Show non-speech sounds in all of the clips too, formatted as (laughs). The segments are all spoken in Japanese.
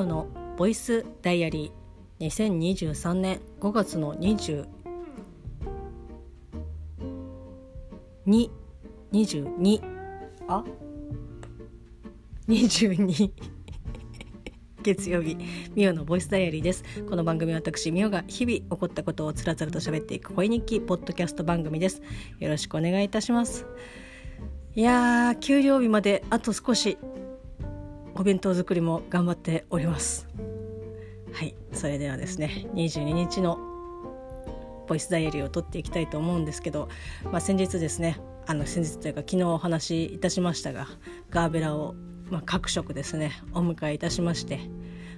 オのボイスダイアリー2023年5月の22 22あ？22 (laughs) 月曜日ミオのボイスダイアリーです。この番組は私ミオが日々起こったことをつらつらと喋っていく声日記ポッドキャスト番組です。よろしくお願いいたします。いやー給料日まであと少し。お弁当作りも頑張っております。はいそれではですね22日のボイスダイアリーを撮っていきたいと思うんですけど、まあ、先日ですねあの先日というか昨日お話しいたしましたがガーベラを、まあ、各色ですねお迎えいたしまして、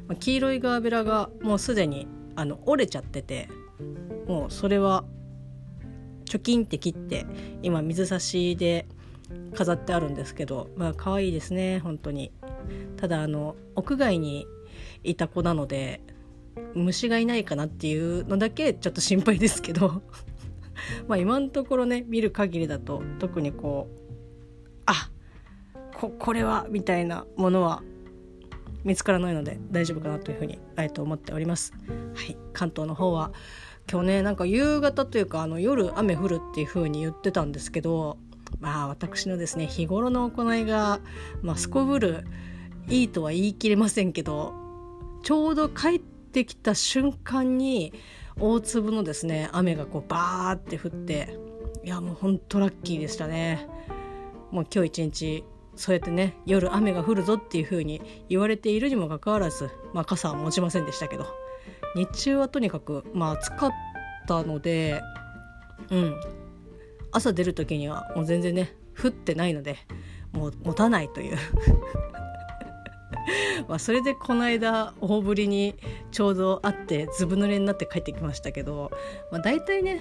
まあ、黄色いガーベラがもうすでにあの折れちゃっててもうそれはチョキンって切って今水差しで飾ってあるんですけどまあ可愛いですね本当に。ただあの屋外にいた子なので虫がいないかなっていうのだけちょっと心配ですけど (laughs) まあ今のところね見る限りだと特にこうあここれはみたいなものは見つからないので大丈夫かなというふうにあえて思っております。はい、関東の方は今日ねなんか夕方というかあの夜雨降るっていう風に言ってたんですけどまあ私のですね日頃の行いが、まあ、すこぶるいいとは言い切れませんけどちょうど帰ってきた瞬間に大粒のですね雨がこうバーって降っていやもうほんとラッキーでしたね。もう今日一日そうやってね夜雨が降るぞっていう風に言われているにもかかわらず、まあ、傘は持ちませんでしたけど日中はとにかくまあ暑かったのでうん。朝出る時にはもう全然ね降ってないのでもう持たないという。(laughs) まあそれでこの間大ぶりにちょうど会ってずぶ濡れになって帰ってきましたけど、まあ、大体ね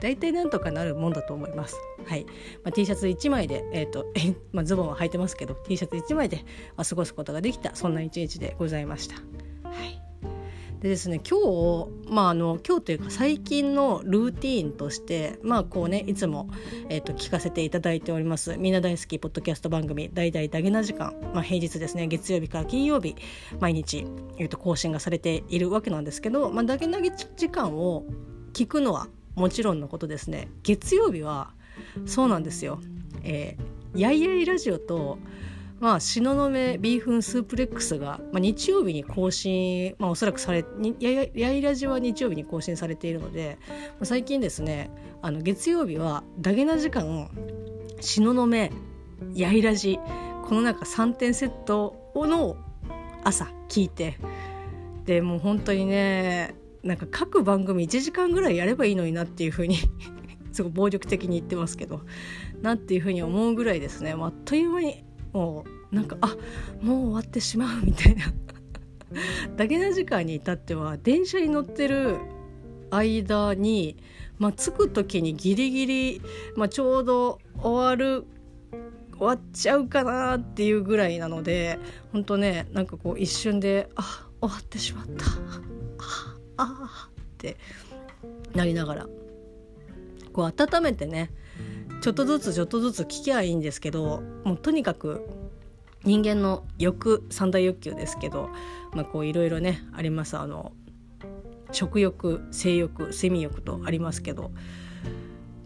大体なんとかなるもんだと思います。はい。まあ、T シャツ1枚で、え、ー、と、まあ、ズボンは履いてますけど、T シャツ1枚で、過ごすことができた、そんな一日でございました。はい。でですね今日まああの今日というか最近のルーティーンとしてまあこうねいつも、えーと、聞かせていただいております。みんな大好きポッドキャスト番組「大々ダゲな時間」まあ、平日ですね月曜日から金曜日毎日、えーと、更新がされているわけなんですけど、まあ、ダゲな時間を聞くのはもちろんのことですね。月曜日はそうなんですよ。えー、やいやいラジオとまあ、東雲ビーフンスープレックスが、まあ、日曜日に更新、まあ、おそらくされややいラジは日曜日に更新されているので、まあ、最近ですねあの月曜日はダゲな時間東雲やいラジこのなんか3点セットの朝聞いてでもう本当にねなんか各番組1時間ぐらいやればいいのになっていうふうに (laughs) すごい暴力的に言ってますけどなっていうふうに思うぐらいですね。あっという間にもうなんかあもう終わってしまうみたいな。だけな時間に至っては電車に乗ってる間に、まあ、着く時にギリギリ、まあ、ちょうど終わる終わっちゃうかなっていうぐらいなので本当ねなんかこう一瞬であ終わってしまったああってなりながらこう温めてねちょっとずつちょっとずつ聞きゃいいんですけどもうとにかく人間の欲三大欲求ですけど、まあ、こういろいろねあります。あの食欲性欲睡眠欲とありますけど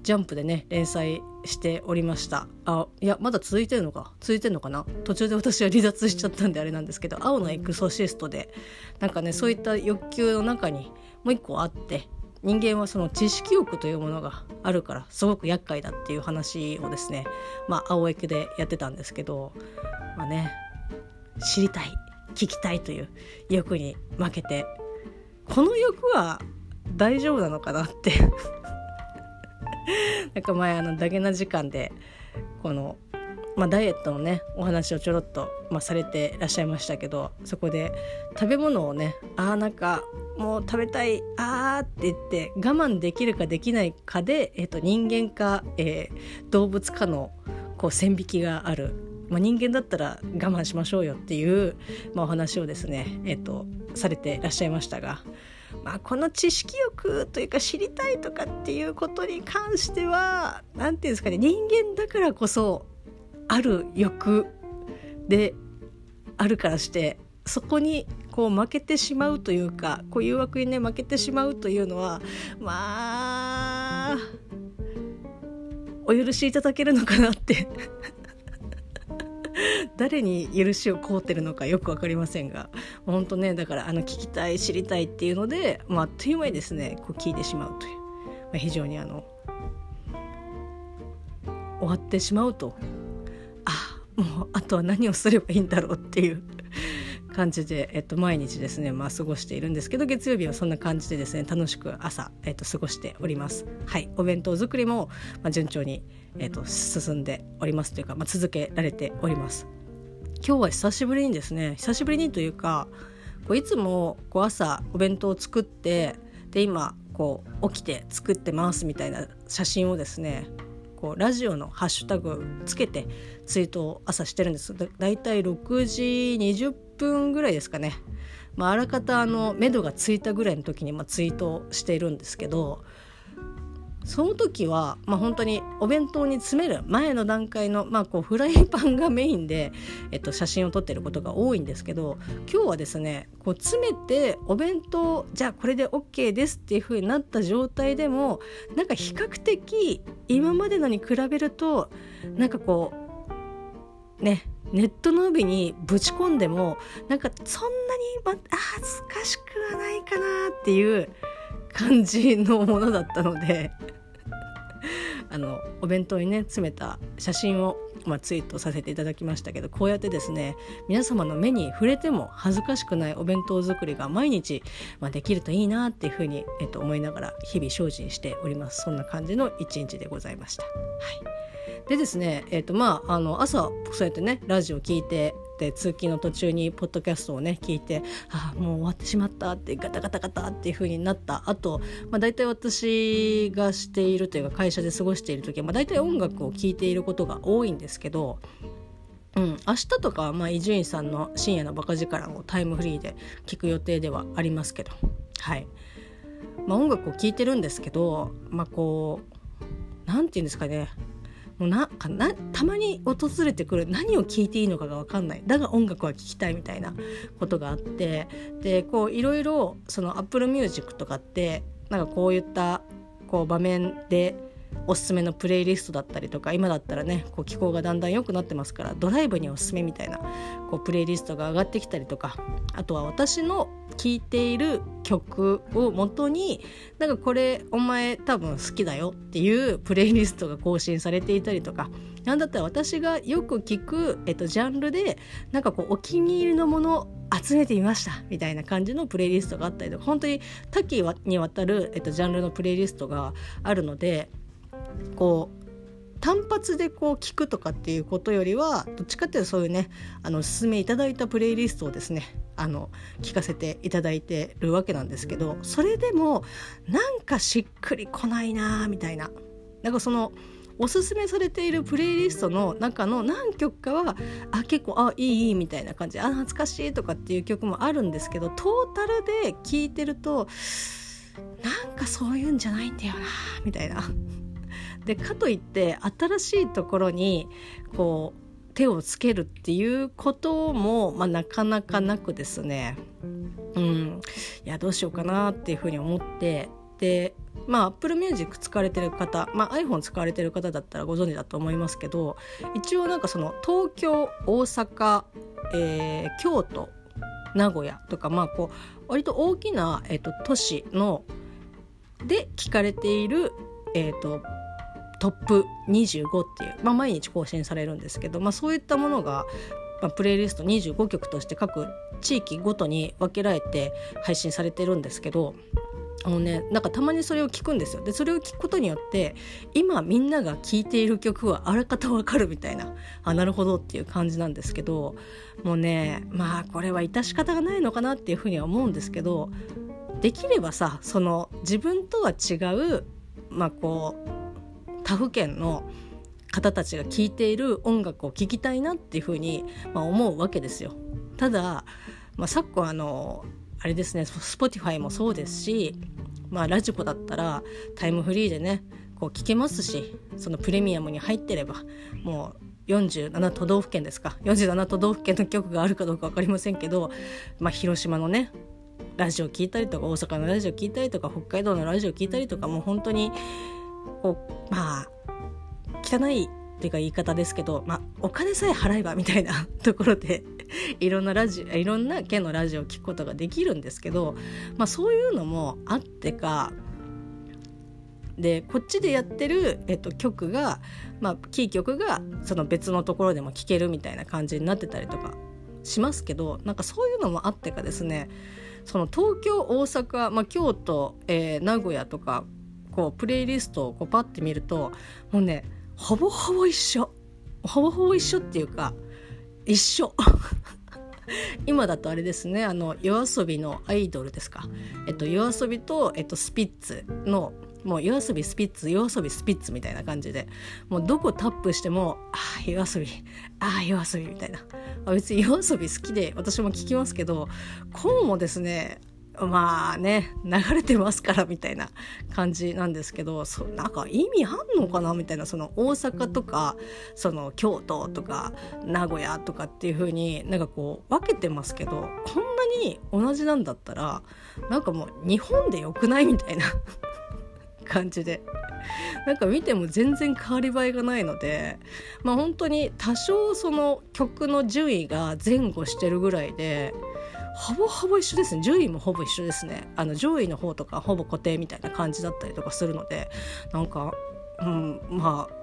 ジャンプでね連載しておりました。あいやまだ続いてるのか？続いてるのかな？途中で私は離脱しちゃったんであれなんですけど「青のエクソシストで」なんかねそういった欲求の中にもう一個あって人間はその知識欲というものがあるからすごく厄介だっていう話をですねまあ青駅でやってたんですけどまあね知りたい聞きたいという欲に負けてこの欲は大丈夫なのかなって。(laughs) なんか前あのダゲな時間でこのまあ、ダイエットのねお話をちょろっと、まあ、されてらっしゃいましたけどそこで食べ物をねあーなんかもう食べたいあーって言って我慢できるかできないかで、えー、と人間か、えー、動物かのこう線引きがある、まあ、人間だったら我慢しましょうよっていう、まあ、お話をですね、えーと、されてらっしゃいましたが。まあ、この知識欲というか知りたいとかっていうことに関しては何て言うんですかね人間だからこそある欲であるからしてそこにこう負けてしまうというかこう誘惑にね負けてしまうというのはまあお許しいただけるのかなって。(laughs) 誰に許しを請うてるのかよく分かりませんが。本当ねだからあの聞きたい知りたいっていうので、まあ、っという間にですねこう聞いてしまうという、まあ、非常にあの終わってしまうと。もうあとは何をすればいいんだろうっていう (laughs) 感じで、えっと、毎日ですね、まあ、過ごしているんですけど月曜日はそんな感じでですね楽しく朝、えっと、過ごしております。はいお弁当作りも、まあ、順調に、えっと、進んでおりますというか、まあ、続けられております。今日は久しぶりにですね久しぶりにというかこういつもこう朝お弁当を作ってで今こう起きて作ってますみたいな写真をですねこうラジオのハッシュタグつけてツイートを朝してるんです。だだいたい6時20分ぐらいですかね、まあ、あらかたあの目処がついたぐらいの時にまあツイートしているんですけどその時は、まあ、本当にお弁当に詰める前の段階の、まあ、こうフライパンがメインで、えっと、写真を撮ってることが多いんですけど今日はですねこう詰めてお弁当じゃあこれで OK ですっていう風になった状態でもなんか比較的今までのに比べるとなんかこうねネットの帯にぶち込んでもなんかそんなに、ま、恥ずかしくはないかなっていう感じのものだったので (laughs) あのお弁当にね詰めた写真を、まあ、ツイートさせていただきましたけどこうやってですね皆様の目に触れても恥ずかしくないお弁当作りが毎日、まあ、できるといいなっていうふうに、えっと、思いながら日々精進しておりますそんな感じの一日でございました。はいでですね、えーとまあ、あの朝そうやってねラジオ聞いてで通勤の途中にポッドキャストをね聞いてああもう終わってしまったってガタガタガタっていう風になった。あと、まあ、大体私がしているというか会社で過ごしている時は、まあ、大体音楽を聴いていることが多いんですけどうん、明日とかは伊集院さんの深夜のバカ力をタイムフリーで聞く予定ではありますけど、はい。まあ、音楽を聴いてるんですけど、まあ、こう何て言うんですかね。もうななたまに訪れてくる何を聴いていいのかが分かんない。だが音楽は聴きたいみたいなことがあって。でこういろいろその Apple Music とかってなんかこういったこう場面でおすすめのプレイリストだったりとか今だったらねこう気候がだんだん良くなってますからドライブにおすすめみたいなこうプレイリストが上がってきたりとかあとは私の聴いている曲を元になんかこれお前多分好きだよっていうプレイリストが更新されていたりとかなんだったら私がよく聞く、えっと、ジャンルでなんかこうお気に入りのもの集めてみましたみたいな感じのプレイリストがあったりとか本当に多岐にわたる、えっと、ジャンルのプレイリストがあるのでこう単発でこう聞くとかっていうことよりはどっちかっていうとそういうねあのおすすめいただいたプレイリストをですねあの聞かせていただいてるわけなんですけどそれでもなんかしっくりこないなみたいななんかそのおすすめされているプレイリストの中の何曲かはあ結構あいいいいみたいな感じあ懐かしいとかっていう曲もあるんですけどトータルで聴いてるとなんかそういうんじゃないんだよなみたいな。でかといって新しいところにこう手をつけるっていうことも、まあ、なかなかなくですね。うん。いやどうしようかなっていうふうに思ってでまあ Apple Music 使われてる方、まあ、iPhone 使われてる方だったらご存知だと思いますけど一応なんかその東京大阪、えー、京都名古屋とかまあこう割と大きな、えーと、都市ので聞かれている、えーとトップ25っていう、まあ、毎日更新されるんですけど、まあ、そういったものが、まあ、プレイリスト25曲として各地域ごとに分けられて配信されてるんですけどあのねなんかたまにそれを聞くんですよ。でそれを聞くことによって今みんなが聴いている曲はあらかた分かるみたいなあなるほどっていう感じなんですけどもうねまあこれは致し方がないのかなっていうふうには思うんですけどできればさその自分とは違うまあこう他府県の方たちが聴いている音楽を聴きたいなっていうふうに、まあ、思うわけですよ。ただ、まあ、昨今あのあれですね Spotify もそうですし、まあ、ラジコだったらタイムフリーでねこう聞けますしそのプレミアムに入ってればもう47都道府県ですか47都道府県の局があるかどうか分かりませんけど、まあ、広島のねラジオ聞いたりとか大阪のラジオ聞いたりとか北海道のラジオ聞いたりとかもう本当にこうまあ汚いっていうか言い方ですけど、まあ、お金さえ払えばみたいな (laughs) ところでいろんなラジオいろんな県のラジオを聞くことができるんですけど、まあ、そういうのもあってかでこっちでやってる、えっと、曲が、まあ、キー曲がその別のところでも聴けるみたいな感じになってたりとかしますけどなんかそういうのもあってかですねその東京大阪、まあ、京都、えー、名古屋とかこうプレイリストをこうパッて見るともうねほぼほぼ一緒。ほぼほぼ一緒っていうか一緒。(laughs) 今だとあれですねあの夜遊びのアイドルですか、えっと、夜遊びと、えっと、スピッツのもう夜遊びスピッツ夜遊びスピッツみたいな感じでもうどこタップしてもああ夜遊びああ夜遊びみたいな。別に夜遊び好きで私も聞きますけどこうもですねまあね流れてますからみたいな感じなんですけどそなんか意味あんのかなみたいなその大阪とかその京都とか名古屋とかっていう風になんかこう分けてますけどこんなに同じなんだったらなんかもう日本でよくないみたいな (laughs) 感じで。なんか見ても全然変わり映えがないのでまあ本当に多少その曲の順位が前後してるぐらいでほぼほぼ一緒ですね。順位もほぼ一緒ですね。あの上位の方とかほぼ固定みたいな感じだったりとかするのでなんか、うん、まあ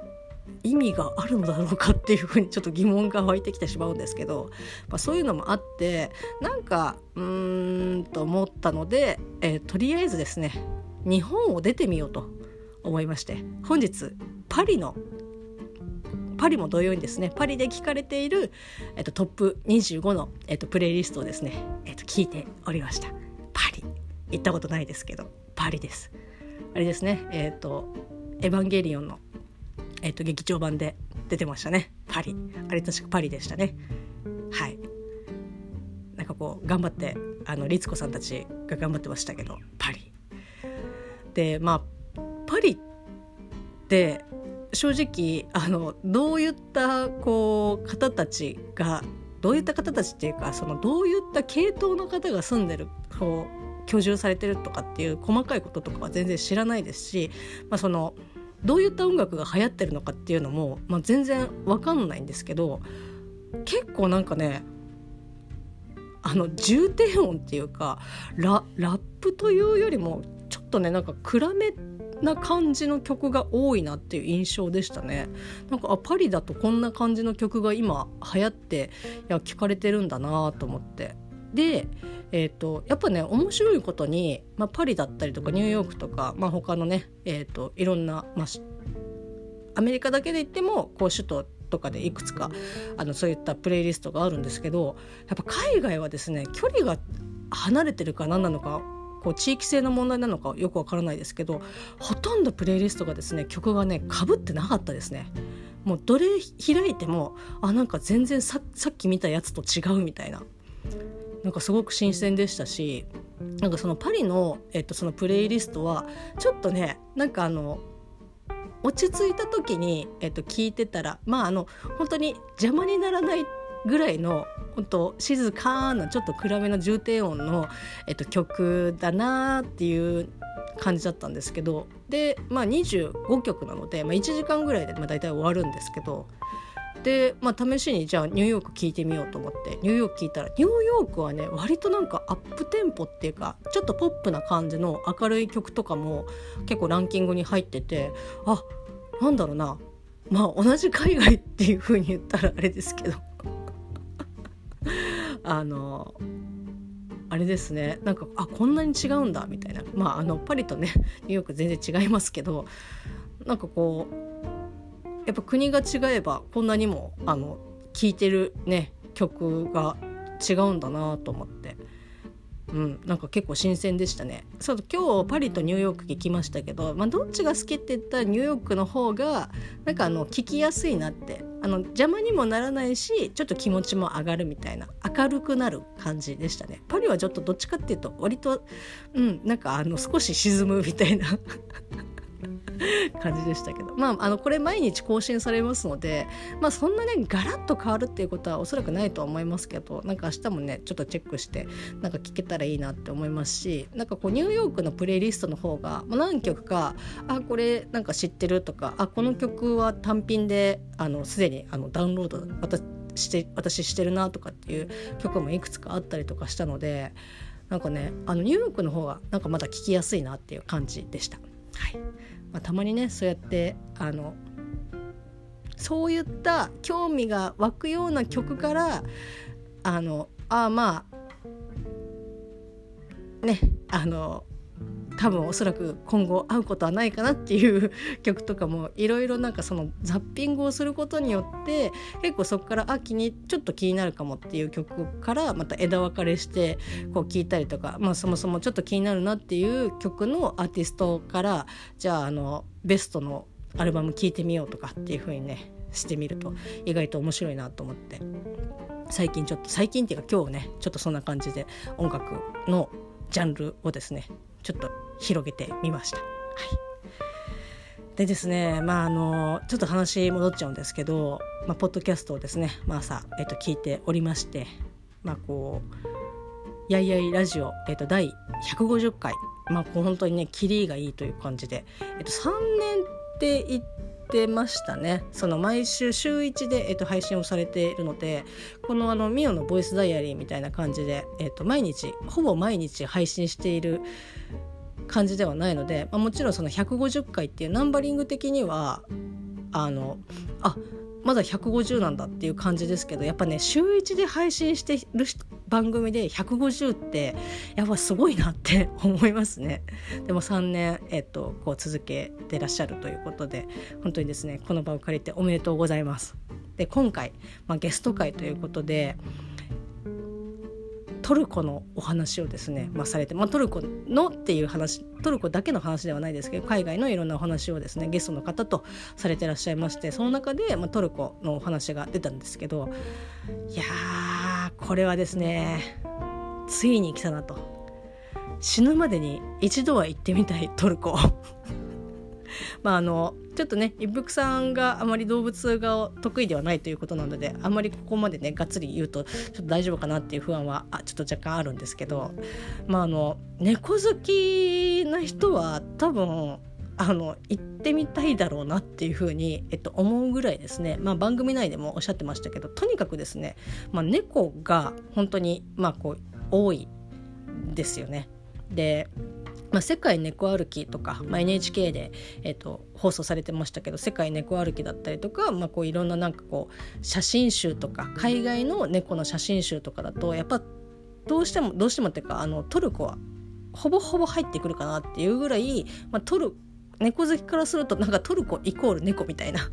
意味があるのだろうかっていうふうにちょっと疑問が湧いてきてしまうんですけど、まあ、そういうのもあってなんかうーんと思ったので、えー、とりあえずですね日本を出てみようと思いまして本日パリのパリも同様にですねパリで聞かれている、えっと、トップ25の、えっと、プレイリストをですね、えっと、聞いておりました。パリ。行ったことないですけどパリです。あれですねえっとエヴァンゲリオンの、えっと、劇場版で出てましたね。パリ。あれ確かパリでしたね。はい。なんかこう頑張ってあの律子さんたちが頑張ってましたけどパリ。でまあパリって正直あのどういったこう方たちがどういった方たちっていうかそのどういった系統の方が住んでるこう居住されてるとかっていう細かいこととかは全然知らないですし、まあ、そのどういった音楽が流行ってるのかっていうのも、まあ、全然わかんないんですけど結構なんかねあの重低音っていうかララップというよりもちょっとねなんか暗めな感じの曲が多いなっていう印象でしたね。なんかあパリだとこんな感じの曲が今流行っていや聞かれてるんだなと思って。で、えーと、やっぱね面白いことに、まあ、パリだったりとかニューヨークとか、まあ、他のね、えーと、いろんな、まあ、アメリカだけで言ってもこう首都とかでいくつかあのそういったプレイリストがあるんですけどやっぱ海外はですね距離が離れてるか何なのかこう地域性の問題なのかよくわからないですけどほとんどプレイリストがですね曲がねかぶってなかったですね。もうどれ開いてもあなんか全然ささっき見たやつと違うみたいななんかすごく新鮮でしたしなんかそのパリの,、えっとそのプレイリストはちょっとねなんかあの落ち着いた時に、えっと、聞いてたらまああの本当に邪魔にならないぐらいの本当静かなちょっと暗めの重低音の、えっと、曲だなっていう感じだったんですけどで、まあ、25曲なので、まあ、1時間ぐらいで、まあ、大体終わるんですけどで、まあ、試しにじゃあニューヨーク聴いてみようと思ってニューヨーク聴いたらニューヨークはね割となんかアップテンポっていうかちょっとポップな感じの明るい曲とかも結構ランキングに入っててあなんだろうな。まあ同じ海外っていう風に言ったらあれですけど。あのあれですね。なんかあこんなに違うんだみたいな。まああのパリとね (laughs) ニューヨーク全然違いますけどなんかこうやっぱ国が違えばこんなにもあの聴いてるね曲が違うんだなと思って。うん、なんか結構新鮮でしたね。そう今日パリとニューヨーク行きましたけど、まあ、どっちが好きって言ったらニューヨークの方がなんかあの聞きやすいなって。あの邪魔にもならないしちょっと気持ちも上がるみたいな明るくなる感じでしたね。パリはちょっとどっちかっていうと割とうんなんかあの少し沈むみたいな。感じでしたけどまああのこれ毎日更新されますのでまあそんなねガラッと変わるっていうことはおそらくないとは思いますけどなんか明日もねちょっとチェックしてなんか聞けたらいいなって思いますしなんかこうニューヨークのプレイリストの方が、まあ、何曲かあこれなんか知ってるとかあこの曲は単品ですでにあのダウンロード私して私してるなとかっていう曲もいくつかあったりとかしたのでなんかねあのニューヨークの方がなんかまだ聴きやすいなっていう感じでした。はい。まあ、たまにねそうやってあのそういった興味が湧くような曲からあのあまあねあの多分おそらく今後会うことはないかなっていう曲とかもいろいろなんかそのザッピングをすることによって結構そこからあ気にちょっと気になるかもっていう曲からまた枝分かれしてこう聴いたりとか、まあ、そもそもちょっと気になるなっていう曲のアーティストからじゃああのベストのアルバム聴いてみようとかっていう風にねしてみると意外と面白いなと思って。最近ちょっと最近っていうか今日ねちょっとそんな感じで音楽のジャンルをですねちょっと広げてみました。はいでですねまああのちょっと話戻っちゃうんですけど、まあ、ポッドキャストをですね、まあ、朝、えっと、聞いておりましてまあこう「やいやいラジオ」えっと、第150回まあ本当にねキリがいいという感じで、えっと、3年って言ってましたね。その毎週週1で、えっと、配信をされているのでこのあのミオのボイスダイアリーみたいな感じで、えっと、毎日ほぼ毎日配信している感じではないので、まあ、もちろんその150回っていうナンバリング的にはあのあまだ150なんだっていう感じですけどやっぱね週1で配信してる番組で150ってやっぱすごいなって (laughs) 思いますね。でも3年、えっと、こう続けてらっしゃるということで本当にですねこの場を借りておめでとうございます。で今回、まあ、ゲスト会ということでトルコのお話をですね、まあ、されて、まあ、トルコのっていう話トルコだけの話ではないですけど海外のいろんなお話をですねゲストの方とされてらっしゃいましてその中で、まあ、トルコのお話が出たんですけどいやーこれはですねついに来たなと。死ぬまでに一度は行ってみたいトルコ (laughs) まああのちょっとね一服さんがあまり動物が得意ではないということなのであまりここまでねがっつり言うとちょっと大丈夫かなっていう不安はあちょっと若干あるんですけどまああの猫好きな人は多分あの行ってみたいだろうなっていうふうに、えっと、思うぐらいですね、まあ、番組内でもおっしゃってましたけどとにかくですね、まあ、猫が本当に、まあ、こう多いですよね。でまあ、世界猫歩きとか、まあ、NHK で、えーと、放送されてましたけど世界猫歩きだったりとか、まあ、こういろんななんかこう写真集とか海外の猫の写真集とかだとやっぱどうしてもどうしてもっていうかあのトルコはほぼほぼ入ってくるかなっていうぐらい、まあ、トル猫好きからするとなんかトルコイコール猫みたいな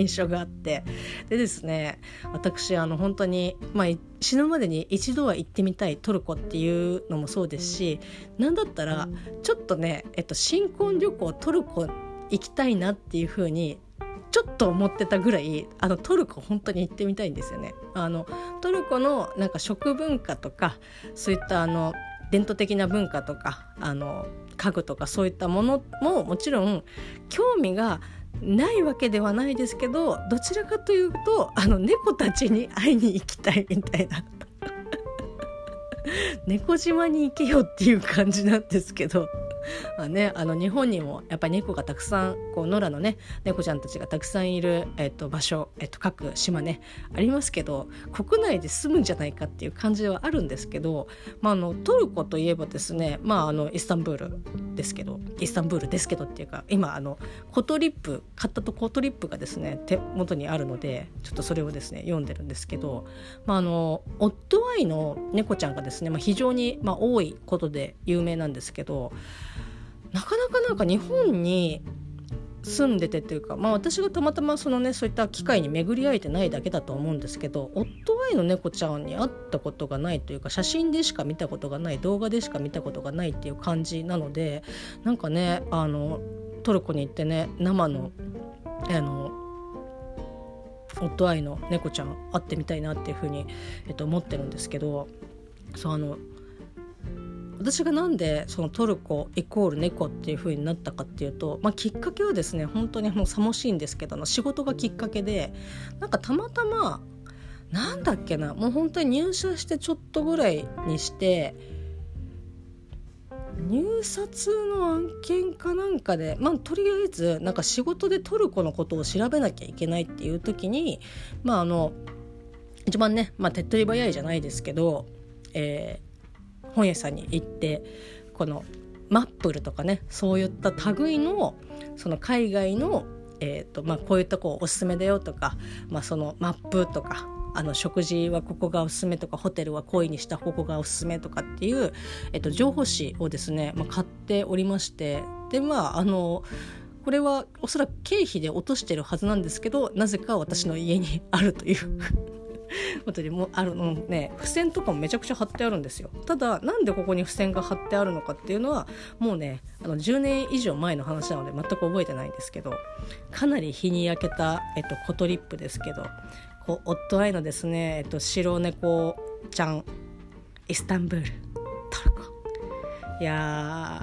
印象があってでですね私あの本当に、まあ、死ぬまでに一度は行ってみたいトルコっていうのもそうですし何だったらちょっとね、えっと、新婚旅行トルコ行きたいなっていう風にちょっと思ってたぐらいあのトルコ本当に行ってみたいんですよね。あのトルコのなんか食文化とかそういったあの伝統的な文化とかあの家具とかそういったものももちろん興味がないわけではないですけどどちらかというとあの猫たちに会いに行きたいみたいな。(laughs) 猫島に行けよっていう感じなんですけど。(laughs) あね、あの日本にもやっぱり猫がたくさんこう野良のね猫ちゃんたちがたくさんいる、えっと、場所、えっと、各島ねありますけど国内で住むんじゃないかっていう感じはあるんですけど、まあ、あのトルコといえばですね、まあ、あのイスタンブールですけどイスタンブールですけどっていうか今あのことりっぷ買ったとことりっぷがですね手元にあるのでちょっとそれをですね読んでるんですけど、まあ、あのオッドアイの猫ちゃんがですね、まあ、非常に、まあ、多いことで有名なんですけどなかなかなんか日本に住んでてっていうか、まあ、私がたまたまそのねそういった機会に巡り合えてないだけだと思うんですけど夫愛の猫ちゃんに会ったことがないというか写真でしか見たことがない動画でしか見たことがないっていう感じなのでなんかねあのトルコに行ってね生のあの夫愛の猫ちゃん会ってみたいなっていうふうに、えっと、思ってるんですけどそうあの私がなんでそのトルコイコール猫っていう風になったかっていうと、まあ、きっかけはですね本当にもうさもしいんですけど仕事がきっかけでなんかたまたまなんだっけなもう本当に入社してちょっとぐらいにして入札の案件かなんかでまあとりあえずなんか仕事でトルコのことを調べなきゃいけないっていう時にまああの一番ね、まあ、手っ取り早いじゃないですけど、えー、本屋さんに行ってこのマップルとかねそういった類のその海外の、えーとまあ、こういったこうおすすめだよとか、まあ、そのマップとかあの食事はここがおすすめとかホテルは恋にしたここがおすすめとかっていう、えっと、情報誌をですね、まあ、買っておりましてでまああのこれはおそらく経費で落としてるはずなんですけどなぜか私の家にあるということでもあるのね付箋とかもめちゃくちゃ貼ってあるんですよ。ただなんでここに付箋が貼ってあるのかっていうのはもうねあの10年以上前の話なので全く覚えてないんですけどかなり日に焼けた、えっと、コトリップですけどこう夫愛のですね、えっと、白猫ちゃんイスタンブールトルコ。いや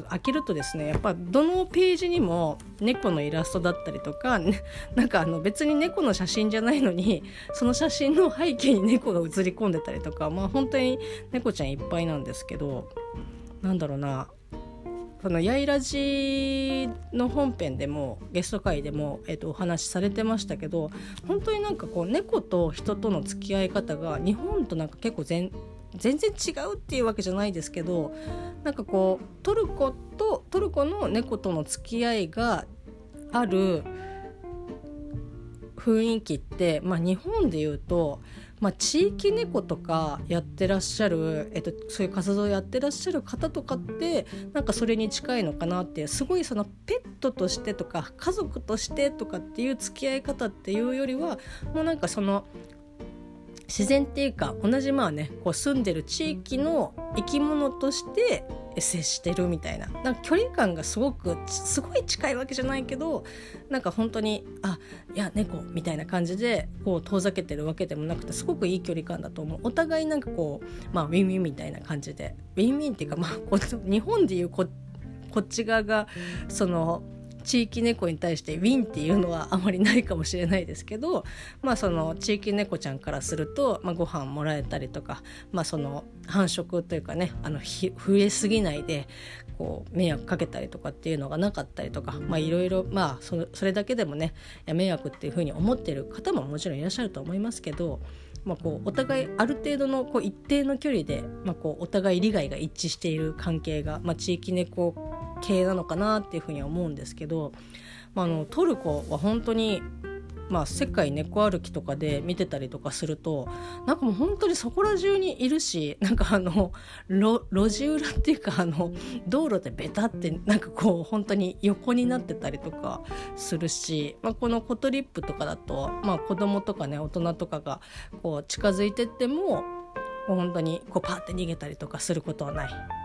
と開けるとですねやっぱどのページにも猫のイラストだったりとか、ね、(laughs) なんかあの別に猫の写真じゃないのにその写真の背景に猫が写り込んでたりとかまあ本当に猫ちゃんいっぱいなんですけどなんだろうなそのやいらじの本編でもゲスト会でも、えー、とお話しされてましたけど本当になんかこう猫と人との付き合い方が日本となんか結構全全然違うっていうわけじゃないですけどなんかこうトルコとトルコの猫との付き合いがある雰囲気って、まあ、日本で言うと、まあ、地域猫とかやってらっしゃる、えっと、そういう活動やってらっしゃる方とかってなんかそれに近いのかなってすごいそのペットとしてとか家族としてとかっていう付き合い方っていうよりはもうなんかその自然っていうか同じまあねこう住んでる地域の生き物として接してるみたいな。なんか距離感がすごくすごい近いわけじゃないけどなんか本当にあいや猫みたいな感じでこう遠ざけてるわけでもなくてすごくいい距離感だと思う。お互いなんかこうまあウィンウィンみたいな感じで。ウィンウィンっていうかまあ日本でいうこっち側がその地域猫に対してウィンっていうのはあまりないかもしれないですけど、まあ、その地域猫ちゃんからすると、まあ、ご飯もらえたりとか、まあ、その繁殖というかねあの増えすぎないでこう迷惑かけたりとかっていうのがなかったりとかいろいろまあそそれだけでもね迷惑っていうふうに思ってる方ももちろんいらっしゃると思いますけど。まあ、こうお互いある程度のこう一定の距離で、まあ、こうお互い利害が一致している関係が、まあ、地域猫系なのかなっていうふうには思うんですけど、まあ、あのトルコは本当にまあ、世界猫歩きとかで見てたりとかするとなんかもう本当にそこら中にいるしなんかあの路地裏っていうかあの道路でベタってなんかこう本当に横になってたりとかするし、まあ、このコトリップとかだと、まあ、子供とかね大人とかがこう近づいてっても本当にこうパーって逃げたりとかすることはない。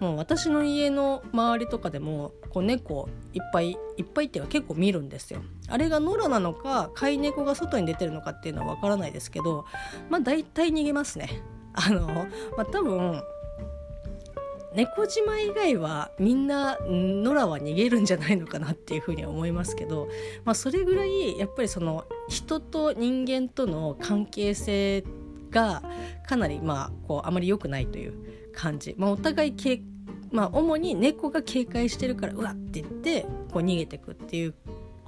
もう私の家の周りとかでもこう猫いっぱいいっぱいっていうか結構見るんですよ。あれが野良なのか飼い猫が外に出てるのかっていうのは分からないですけどまあ大体逃げますね。あの、まあ、多分猫島以外はみんな野良は逃げるんじゃないのかなっていうふうには思いますけど、まあ、それぐらいやっぱりその人と人間との関係性ってがかなりまあこうあまり良くないという感じ、まあ、お互いけ、まあ、主に猫が警戒してるからうわって言ってこう逃げてくっていう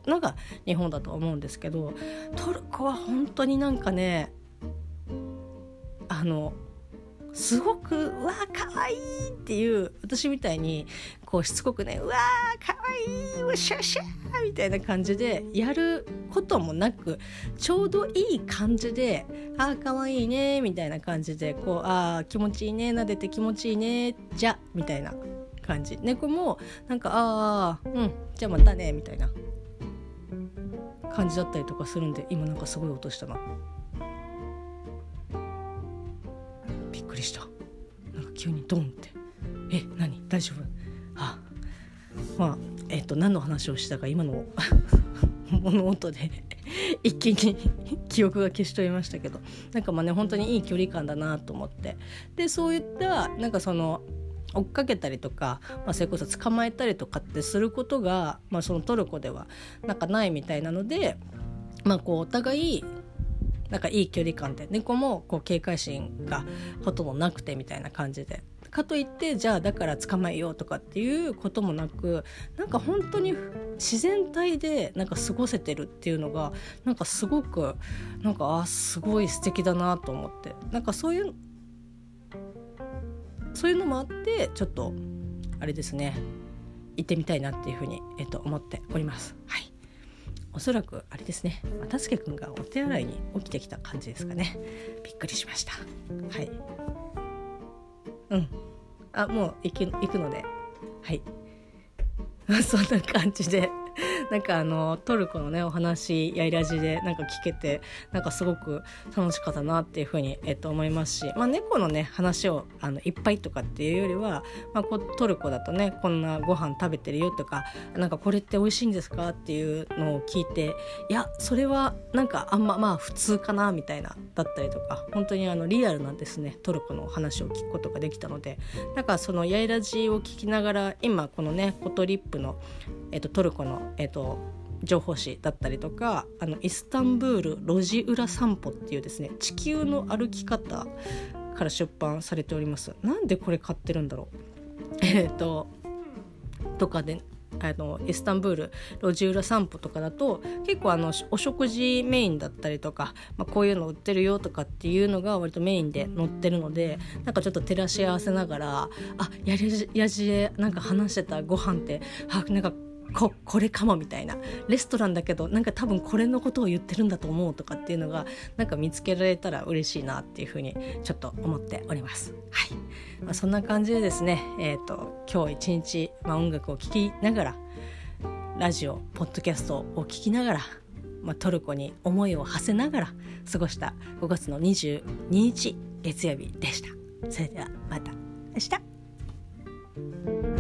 のが日本だと思うんですけどトルコは本当になんかねあのすごく「わーかわいい!」っていう私みたいにこうしつこくね「うわーかわいいうしゃしゃ!」みたいな感じでやることもなくちょうどいい感じで「あーかわいいね」みたいな感じでこう「あー気持ちいいね撫でて気持ちいいねじゃ」みたいな感じ猫もなんか「ああうんじゃあまたね」みたいな感じだったりとかするんで今なんかすごい音したな。びっくりした。なんか急にドンって。え何？大丈夫？あまあえっ、と何の話をしたか今の (laughs) 物音で (laughs) 一気に (laughs) 記憶が消し取りましたけど。なんかまあね本当にいい距離感だなと思って。でそういったなんかその追っかけたりとか、まあ、それこそ捕まえたりとかってすることが、まあ、そのトルコではなんかないみたいなので、まあ、こうお互いなんかいい距離感で猫もこう警戒心がほとんどなくてみたいな感じでかといってじゃあだから捕まえようとかっていうこともなくなんか本当に自然体でなんか過ごせてるっていうのがなんかすごくなんかあすごい素敵だなと思って。なんかそういうそういうのもあってちょっとあれですね。行ってみたいなっていうふうに、えっと、思っております。はい。おそらくあれですね。たすけくんがお手洗いに起きてきた感じですかね。びっくりしました。はい。うん。あもう行く行くので。はい。(laughs) そんな感じで。なんかあのトルコのねお話やいらじでなんか聞けてなんかすごく楽しかったなっていうふうに、えっと、思いますし、まあ、猫のね話をあのいっぱいとかっていうよりは、まあ、こトルコだとねこんなご飯食べてるよとかなんかこれって美味しいんですかっていうのを聞いていやそれはなんかあんままあ普通かなみたいなだったりとか本当にあのリアルなですねトルコの話を聞くことができたので。なんかそのやいらじを聞きながら今このねコトリップの、えっと、トルコの、えっとと情報誌だったりとかあのイスタンブール路地裏散歩っていうですね地球の歩き方から出版されております。なんでこれ買ってるんだろう？(laughs) えっ、ととかであのイスタンブール路地裏散歩とかだと結構あのお食事メインだったりとか、まあ、こういうの売ってるよとかっていうのが割とメインで載ってるのでなんかちょっと照らし合わせながらあやりやじでなんか話してたご飯ってあなんかここれかもみたいなレストランだけどなんか多分これのことを言ってるんだと思うとかっていうのがなんか見つけられたら嬉しいなっていうふうにちょっと思っております。はいまあ、そんな感じでですね、えーと、今日一日、まあ、音楽を聴きながらラジオポッドキャストを聴きながら、まあ、トルコに思いを馳せながら過ごした5月の22日月曜日でした。それではまた明日